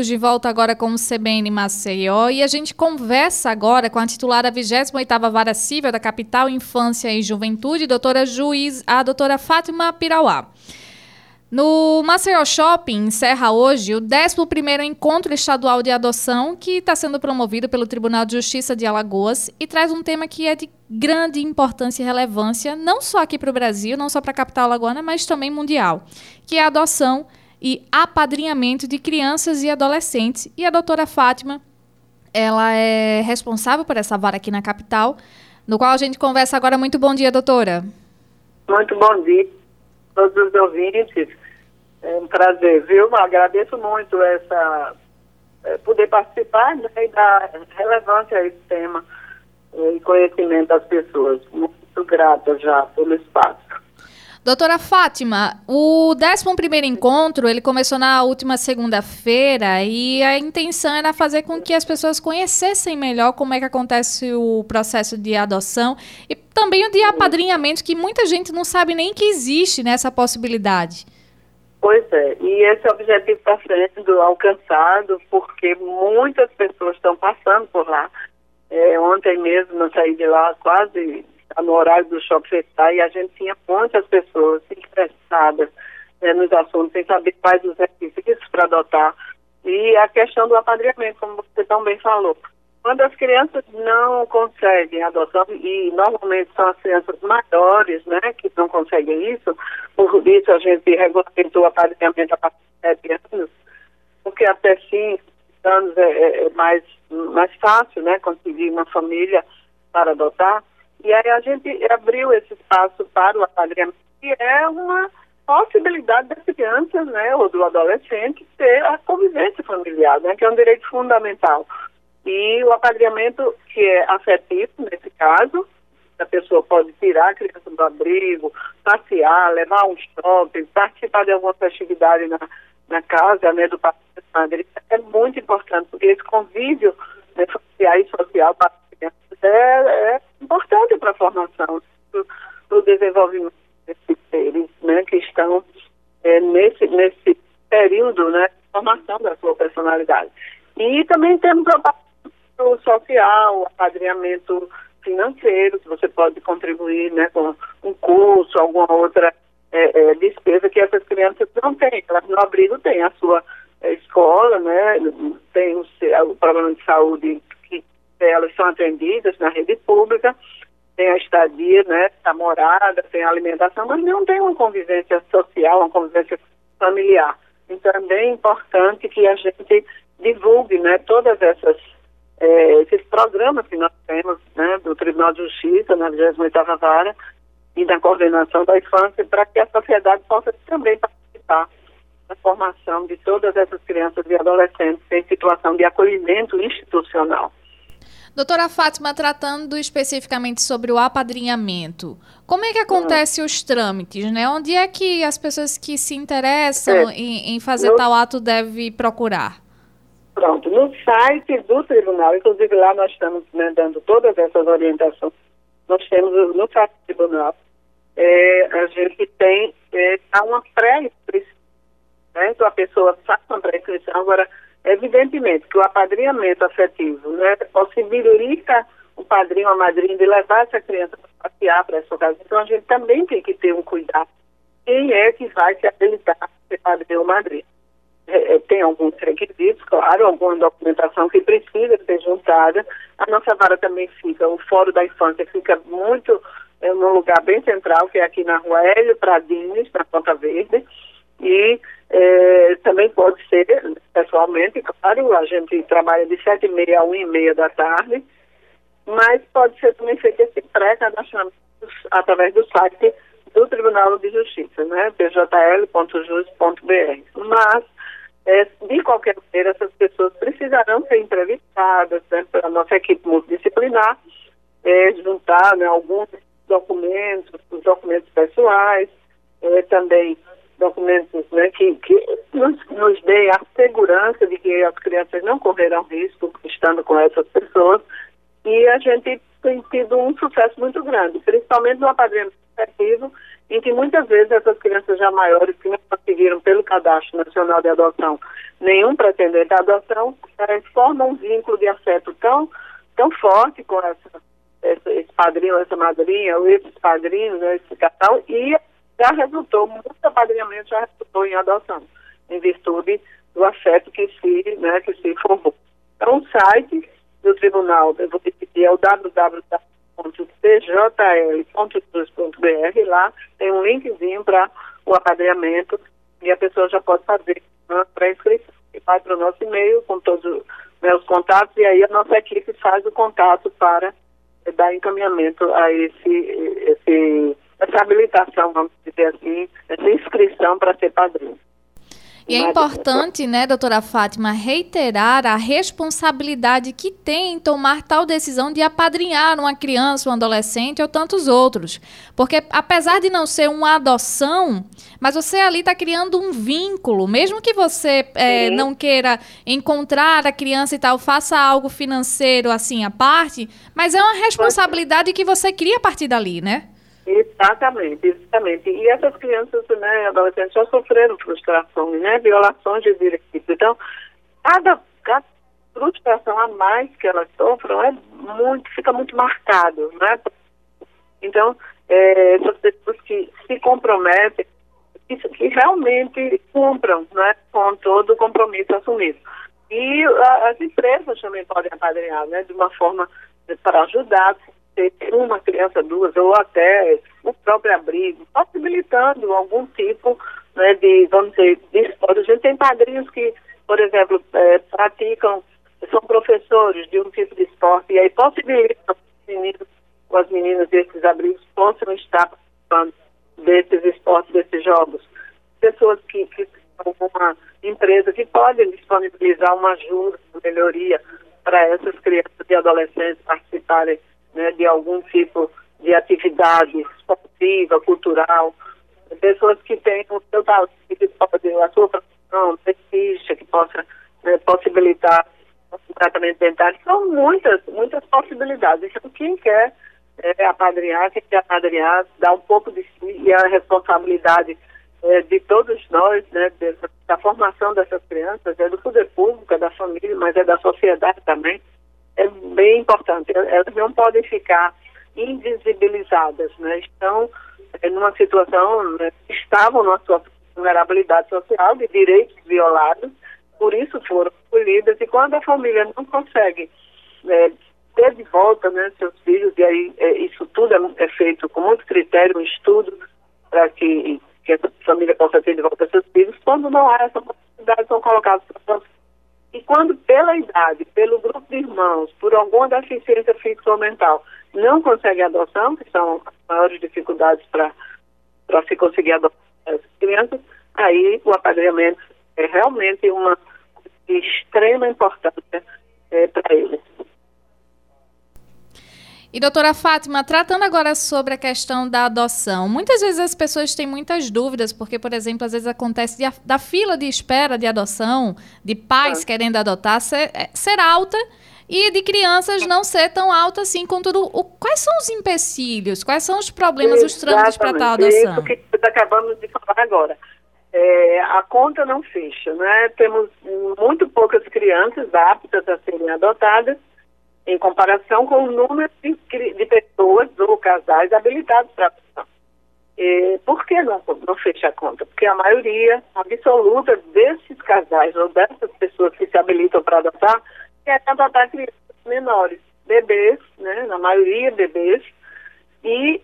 de volta agora com o CBN Maceió e a gente conversa agora com a titular da 28ª Vara Civil da Capital Infância e Juventude, doutora juiz, a doutora Fátima Pirauá. No Maceió Shopping encerra hoje o 11º Encontro Estadual de Adoção, que está sendo promovido pelo Tribunal de Justiça de Alagoas e traz um tema que é de grande importância e relevância, não só aqui para o Brasil, não só para a capital alagoana, mas também mundial, que é a adoção e apadrinhamento de crianças e adolescentes. E a doutora Fátima, ela é responsável por essa vara aqui na capital, no qual a gente conversa agora. Muito bom dia, doutora. Muito bom dia a todos os ouvintes. É um prazer, viu? Agradeço muito essa é, poder participar né, e dar relevância a esse tema é, e conhecimento das pessoas. Muito grata já pelo espaço. Doutora Fátima, o 11º encontro, ele começou na última segunda-feira e a intenção era fazer com que as pessoas conhecessem melhor como é que acontece o processo de adoção e também o de apadrinhamento, que muita gente não sabe nem que existe nessa possibilidade. Pois é, e esse objetivo está sendo alcançado porque muitas pessoas estão passando por lá. É, ontem mesmo eu saí de lá quase no horário do shopping festival e a gente tinha muitas pessoas interessadas né, nos assuntos, sem saber quais os requisitos para adotar. E a questão do apadrinhamento, como você também falou. Quando as crianças não conseguem adoção, e normalmente são as crianças maiores, né, que não conseguem isso, por isso a gente regulamentou o apadrinhamento a partir de 7 anos, porque até 5 anos é, é, é mais, mais fácil, né, conseguir uma família para adotar. E aí a gente abriu esse espaço para o apadrinhamento, que é uma possibilidade das crianças, né, ou do adolescente ter a convivência familiar, né, que é um direito fundamental. E o apadrinhamento, que é afetivo, nesse caso, a pessoa pode tirar a criança do abrigo, passear, levar um shopping, participar de alguma festividade na, na casa, né, do Madrid, é muito importante, porque esse convívio né, social e social para as crianças é, para a formação, para o desenvolvimento desses seres né, que estão é, nesse, nesse período né, formação da sua personalidade. E também temos o social, apadrinhamento financeiro, que você pode contribuir né, com um curso, alguma outra é, é, despesa que essas crianças não têm. Elas no abrigo têm a sua é, escola, né, tem o, o problema de saúde elas são atendidas na rede pública, a estadia, né, a morada, tem alimentação, mas não tem uma convivência social, uma convivência familiar. Então é bem importante que a gente divulgue, né, todas é, esses programas que nós temos, né, do Tribunal de Justiça, na 28ª Vara, e da coordenação da infância, para que a sociedade possa também participar da formação de todas essas crianças e adolescentes em situação de acolhimento institucional. Doutora Fátima, tratando especificamente sobre o apadrinhamento, como é que acontece os trâmites, né? Onde é que as pessoas que se interessam é. em, em, fazer no... tal ato devem procurar? Pronto, no site do tribunal, inclusive lá nós estamos né, dando todas essas orientações, nós temos no site do tribunal, é, a gente tem é, uma pré-inscrição, né? Então a pessoa faz uma pré-inscrição, agora Evidentemente que o apadrinhamento afetivo né, possibilita o padrinho a madrinha de levar essa criança para passear para essa casa. Então a gente também tem que ter um cuidado. Quem é que vai se habilitar a ser padrinho ou madrinha? É, é, tem alguns requisitos, claro, alguma documentação que precisa ser juntada. A nossa vara também fica, o Fórum da Infância fica muito é, num lugar bem central, que é aqui na rua Hélio Pradines, na Ponta Verde. E é, também pode ser pessoalmente, claro, a gente trabalha de sete e meia a uma e meia da tarde, mas pode ser também feito esse pré-cadastramento através do site do Tribunal de Justiça, né, pjl.jus.br. Mas, é, de qualquer maneira, essas pessoas precisarão ser entrevistadas né, pela nossa equipe multidisciplinar, é, juntar né, alguns documentos, os documentos pessoais, é, também documentos né, que, que nos, nos dê a segurança de que as crianças não correrão risco estando com essas pessoas. E a gente tem tido um sucesso muito grande, principalmente no apadrinhamento efetivo, em que muitas vezes essas crianças já maiores que não conseguiram pelo Cadastro Nacional de Adoção nenhum pretendente à adoção, elas formam um vínculo de afeto tão, tão forte com essa, esse, esse padrinho, essa madrinha, ou esses padrinhos, né, esse casal, e já resultou, muito apadrinhamento já resultou em adoção, em virtude do afeto que se, né, que se formou. Então, o site do tribunal, eu vou repetir, é o www.tjl.jus.br, lá tem um linkzinho para o apadrinhamento e a pessoa já pode fazer né, para inscrição. E vai para o nosso e-mail com todos né, os contatos e aí a nossa equipe faz o contato para dar encaminhamento a esse, esse essa habilitação, vamos dizer assim, essa inscrição para ser padrinho. E é importante, né, doutora Fátima, reiterar a responsabilidade que tem em tomar tal decisão de apadrinhar uma criança, um adolescente ou tantos outros. Porque, apesar de não ser uma adoção, mas você ali está criando um vínculo. Mesmo que você é, não queira encontrar a criança e tal, faça algo financeiro assim à parte, mas é uma responsabilidade que você cria a partir dali, né? Exatamente, exatamente. E essas crianças, né, adolescentes já sofreram frustrações, né, violações de direitos. Então, cada, cada frustração a mais que elas sofram é muito, fica muito marcado, né? Então, é, essas pessoas que se comprometem, que, que realmente cumpram, né, com todo o compromisso assumido. E a, as empresas também podem apadrinhar, né, de uma forma para ajudar, uma criança, duas, ou até o próprio abrigo, possibilitando algum tipo né, de, vamos dizer, de esporte. A gente tem padrinhos que, por exemplo, é, praticam, são professores de um tipo de esporte, e aí possibilitam os meninos as meninas desses abrigos possam estar participando desses esportes, desses jogos. Pessoas que, que são uma empresa que pode disponibilizar uma ajuda, uma melhoria para essas crianças e adolescentes participarem né, de algum tipo de atividade esportiva, cultural, pessoas que têm o seu talento, que a sua profissão, prestígio, que possa né, possibilitar um tratamento dentário. São muitas, muitas possibilidades. Então, quem quer é, apadrinhar, quem quer apadrinhar, dá um pouco de si e a responsabilidade é, de todos nós, né, da formação dessas crianças, é do poder público, é da família, mas é da sociedade também é importante. Elas não podem ficar invisibilizadas, né? Estão é, numa situação, né? estavam numa de vulnerabilidade social, de direitos violados, por isso foram acolhidas. E quando a família não consegue é, ter de volta né, seus filhos, e aí é, isso tudo é, é, feito com muito critério, um estudo para que, que essa família possa ter de volta seus filhos, quando não há essa possibilidade, são colocados para e quando pela idade, pelo grupo de irmãos, por alguma deficiência física ou mental, não consegue adoção, que são as maiores dificuldades para se conseguir adotar essas crianças, aí o apadrinhamento é realmente uma de extrema importância é, para eles. E doutora Fátima, tratando agora sobre a questão da adoção, muitas vezes as pessoas têm muitas dúvidas, porque, por exemplo, às vezes acontece de, da fila de espera de adoção, de pais é. querendo adotar, ser, é, ser, alta e de crianças não ser tão alta assim, contudo, o, quais são os empecilhos, quais são os problemas, Exatamente. os trâmites para tal adoção? Isso que acabamos de falar agora. É, a conta não fecha, né? Temos muito poucas crianças aptas a serem adotadas, em comparação com o número de, de pessoas ou casais habilitados para adoção. E por que não, não fecha a conta? Porque a maioria absoluta desses casais ou dessas pessoas que se habilitam para adotar querem adotar crianças menores, bebês, né, na maioria bebês, e,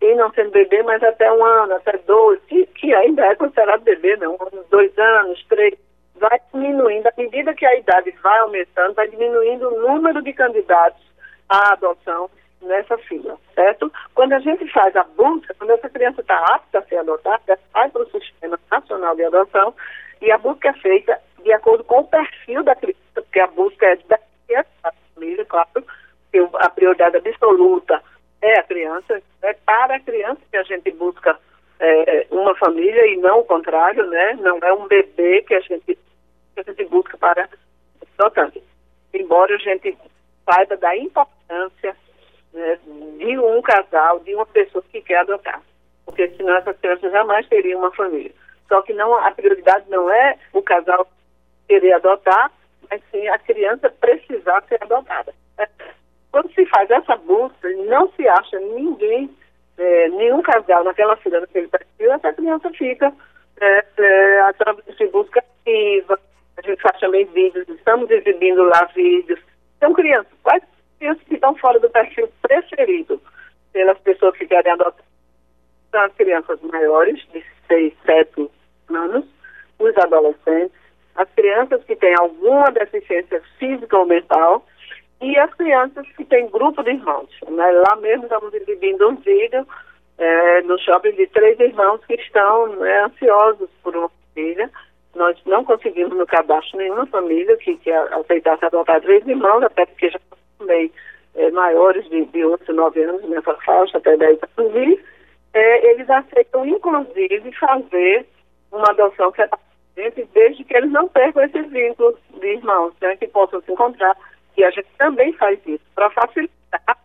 e não sendo bebê, mas até um ano, até dois, que, que ainda é considerado bebê, né, um dois anos, três, vai diminuindo, à medida que a idade vai aumentando, vai diminuindo o número de candidatos à adoção nessa fila, certo? Quando a gente faz a busca, quando essa criança está apta a ser adotada, vai para o Sistema Nacional de Adoção e a busca é feita de acordo com o perfil da criança, porque a busca é da família, claro, que a prioridade absoluta é a criança, é para a criança que a gente busca é, uma família e não o contrário, né? Não é um bebê que a gente que a gente busca para adotante. Embora a gente saiba da importância né, de um casal, de uma pessoa que quer adotar. Porque senão essas crianças jamais teriam uma família. Só que não, a prioridade não é o casal querer adotar, mas sim a criança precisar ser adotada. Quando se faz essa busca, não se acha ninguém, é, nenhum casal naquela fila, naquele perfil, essa criança fica é, é, através de busca ativa, a gente faz também vídeos, estamos exibindo lá vídeos. Então, crianças, quais crianças que estão fora do perfil preferido pelas pessoas que querem adotar? São as crianças maiores, de 6, 7 anos, os adolescentes, as crianças que têm alguma deficiência física ou mental e as crianças que têm grupo de irmãos. Né? Lá mesmo estamos exibindo um vídeo é, no shopping de três irmãos que estão né, ansiosos por uma família. Nós não conseguimos no cadastro nenhuma família que, que aceitasse adotar três irmãos, até porque já também é, maiores de, de 8, 9 anos nessa faixa, até 10 anos, e é, eles aceitam, inclusive, fazer uma adoção que é desde que eles não percam esse vínculo de irmãos, né, que possam se encontrar. E a gente também faz isso para facilitar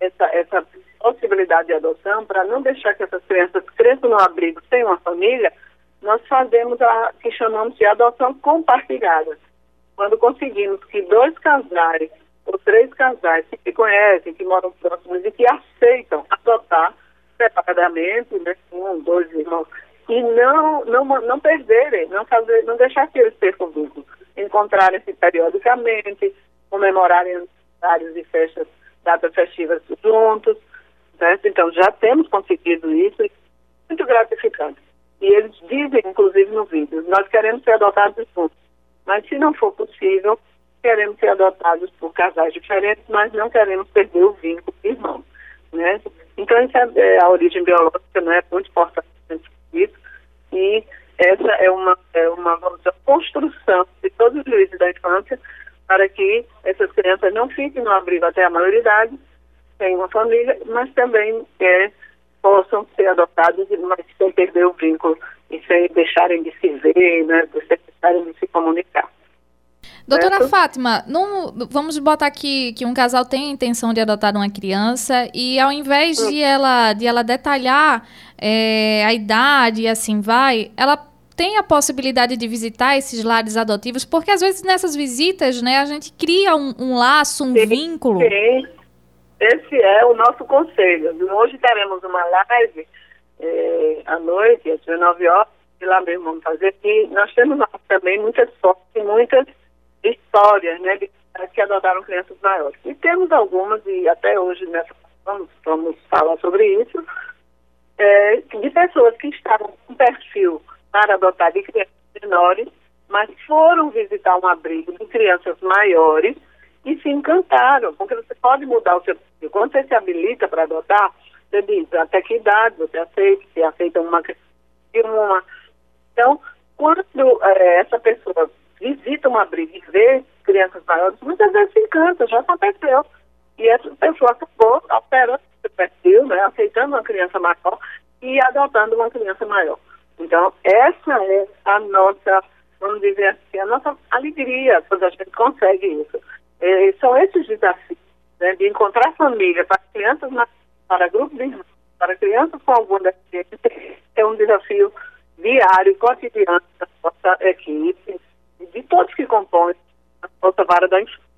essa, essa possibilidade de adoção, para não deixar que essas crianças cresçam no abrigo sem uma família, nós fazemos a que chamamos de adoção compartilhada. Quando conseguimos que dois casais ou três casais que se conhecem, que moram próximos e que aceitam adotar separadamente, né, um, dois irmãos, e não, não, não perderem, não, fazer, não deixar que eles percam vínculo. Encontrarem-se periodicamente, comemorarem aniversários e festas, datas festivas juntos. Certo? Então, já temos conseguido isso muito gratificante. E eles dizem, inclusive no vídeo, nós queremos ser adotados juntos. Mas se não for possível, queremos ser adotados por casais diferentes, mas não queremos perder o vínculo de irmãos. Né? Então, essa é a origem biológica, não é muito importante isso. E essa é uma, é uma dizer, construção de todos os juízes da infância para que essas crianças não fiquem no abrigo até a maioridade, tenham uma família, mas também é, possam ser adotados, mas sem perder o vínculo e sem deixarem de se ver, né, sem deixarem de se comunicar. Doutora certo? Fátima, não, vamos botar aqui que um casal tem a intenção de adotar uma criança e ao invés de ela, de ela detalhar é, a idade e assim vai, ela tem a possibilidade de visitar esses lares adotivos, porque às vezes nessas visitas, né, a gente cria um, um laço, um sim, vínculo. Sim, esse é o nosso conselho. Hoje teremos uma live é, à noite, às 19 horas, e lá mesmo vamos fazer, e nós temos também muitas fotos e muitas histórias, né, de que adotaram crianças maiores. E temos algumas, e até hoje nessa vamos, vamos falar sobre isso, é, de pessoas que estavam com perfil para adotar de crianças menores, mas foram visitar um abrigo de crianças maiores e se encantaram, porque você pode mudar o seu perfil. Quando você se habilita para adotar, você diz até que idade você aceita, se aceita uma criança uma. Então, quando é, essa pessoa visita uma briga e vê crianças maiores, muitas vezes se encanta, já aconteceu. E essa pessoa acabou alterando o perfil, né, aceitando uma criança maior e adotando uma criança maior. Então, essa é a nossa, vamos dizer assim, a nossa alegria quando a gente consegue isso. E são esses desafios, né, de encontrar família para crianças, para grupos de irmãos, para crianças com alguma deficiência, é um desafio diário, cotidiano da nossa equipe, de todos que compõem a nossa vara da infância.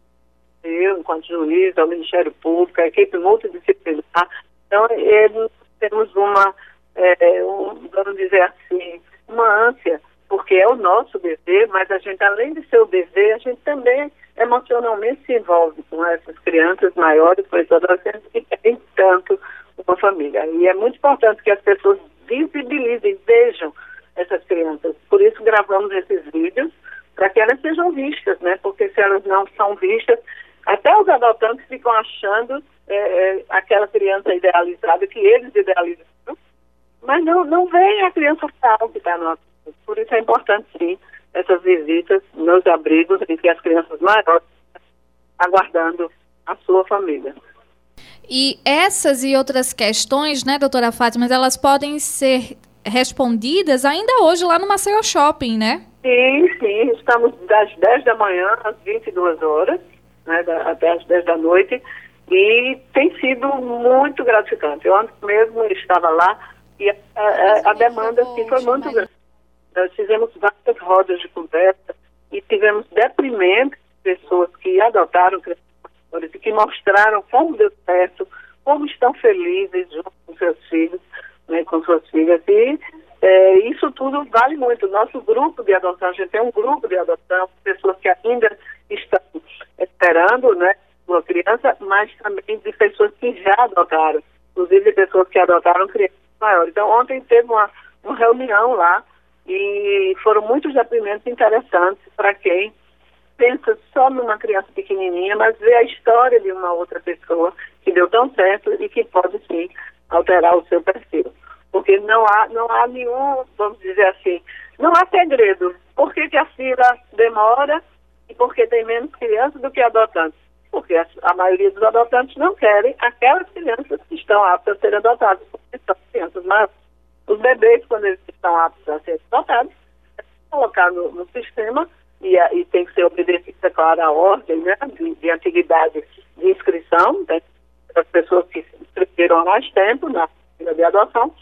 Eu, enquanto juiz, o Ministério Público, a equipe multidisciplinar. Então, eles temos uma, é, um, vamos dizer assim, uma ânsia, porque é o nosso dever, mas a gente, além de ser o dever, a gente também emocionalmente se envolve com essas crianças maiores, com esses adolescentes que têm tanto uma família. E é muito importante que as pessoas visibilizem, vejam essas crianças. Por isso gravamos esses vídeos, para que elas sejam vistas, né? Porque se elas não são vistas, até os adotantes ficam achando é, é, aquela criança idealizada que eles idealizam, mas não, não vem a criança real que está no Por isso é importante, sim, essas visitas nos abrigos em que as crianças maiores aguardando a sua família. E essas e outras questões, né, doutora Fátima, elas podem ser respondidas ainda hoje lá no Maceió Shopping, né? Sim, sim, estamos das 10 da manhã às 22 horas, né, da, até às 10 da noite, E tem sido muito gratificante. Eu antes mesmo estava lá e a, a, a demanda assim, foi muito grande. Nós fizemos várias rodas de conversa e tivemos deprimentos de pessoas que adotaram crianças e que mostraram como deu certo, como estão felizes junto com seus filhos, né, com suas filhas. E é, isso tudo vale muito. Nosso grupo de adoção, a gente tem um grupo de adoção, pessoas que ainda estão esperando, né, uma criança, mas também de pessoas que já adotaram, inclusive pessoas que adotaram crianças maiores. Então, ontem teve uma, uma reunião lá e foram muitos depoimentos interessantes para quem pensa só numa criança pequenininha, mas vê a história de uma outra pessoa que deu tão certo e que pode sim alterar o seu perfil porque não há, não há nenhum, vamos dizer assim, não há segredo. Por que, que a fila demora e por que tem menos crianças do que adotantes? Porque a, a, maioria dos adotantes não querem aquelas crianças que estão aptas a serem adotadas, porque são crianças mas Os bebês, quando eles estão aptos a serem adotados, é colocar no, no sistema e, e, tem que ser obedecida, claro, a ordem né, de, de antiguidade de inscrição, né, pessoas que se inscreveram há mais tempo na fila de adoção,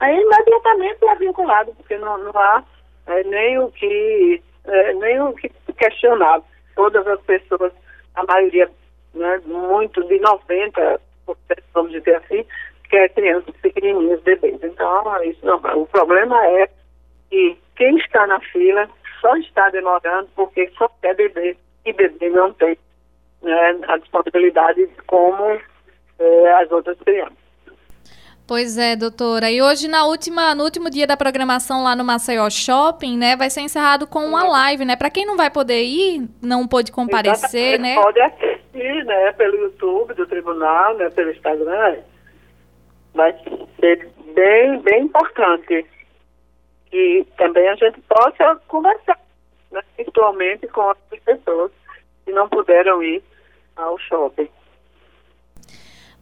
aí imediatamente é vinculado, porque não, não há é, nem o que é, nem o que questionar. Todas as pessoas, a maioria, né, muito de 90%, vamos dizer assim, quer crianças pequenininhas, bebês. Então, isso não, o problema é que quem está na fila só está demorando porque só quer beber e beber não tem né, a disponibilidade como é, as outras crianças. Pois é, doutora. E hoje, na última, no último dia da programação lá no Maceió Shopping, né, vai ser encerrado com uma live, né? Para quem não vai poder ir, não pôde comparecer, Exatamente. né? Pode assistir, né, pelo YouTube do tribunal, né, pelo Instagram. Vai ser bem, bem importante que também a gente possa conversar né, virtualmente com as pessoas que não puderam ir ao shopping.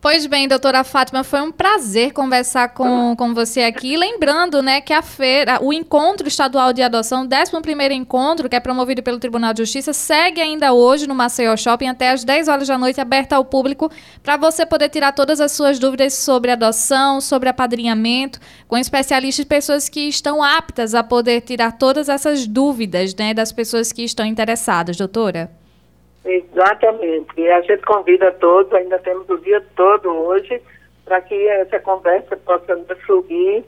Pois bem, doutora Fátima, foi um prazer conversar com, com você aqui. Lembrando, né, que a feira, o encontro estadual de adoção, o 11 encontro, que é promovido pelo Tribunal de Justiça, segue ainda hoje no Maceió Shopping até às 10 horas da noite, aberta ao público, para você poder tirar todas as suas dúvidas sobre adoção, sobre apadrinhamento, com especialistas e pessoas que estão aptas a poder tirar todas essas dúvidas, né, das pessoas que estão interessadas, doutora. Exatamente. E a gente convida todos, ainda temos o dia todo hoje, para que essa conversa possa fluir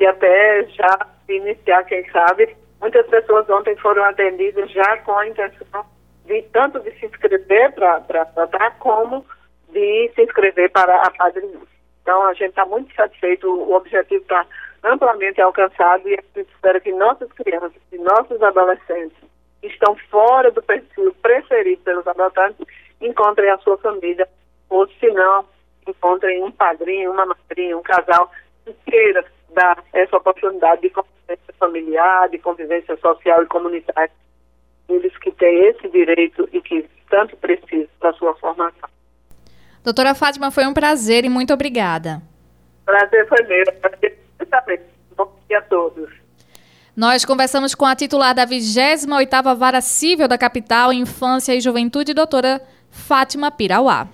e até já iniciar, quem sabe. Muitas pessoas ontem foram atendidas já com a intenção de tanto de se inscrever para tratar, como de se inscrever para a padrinha. Então, a gente está muito satisfeito, o objetivo está amplamente alcançado e a gente espera que nossas crianças e nossos adolescentes que estão fora do perfil preferido pelos adotantes encontrem a sua família, ou se não, encontrem um padrinho, uma madrinha, um casal que queira dar essa oportunidade de convivência familiar, de convivência social e comunitária. Eles que têm esse direito e que tanto precisam da sua formação. Doutora Fátima, foi um prazer e muito obrigada. Prazer foi meu. Prazer também. Bom dia a todos. Nós conversamos com a titular da 28ª Vara Civil da Capital, Infância e Juventude, doutora Fátima Pirauá.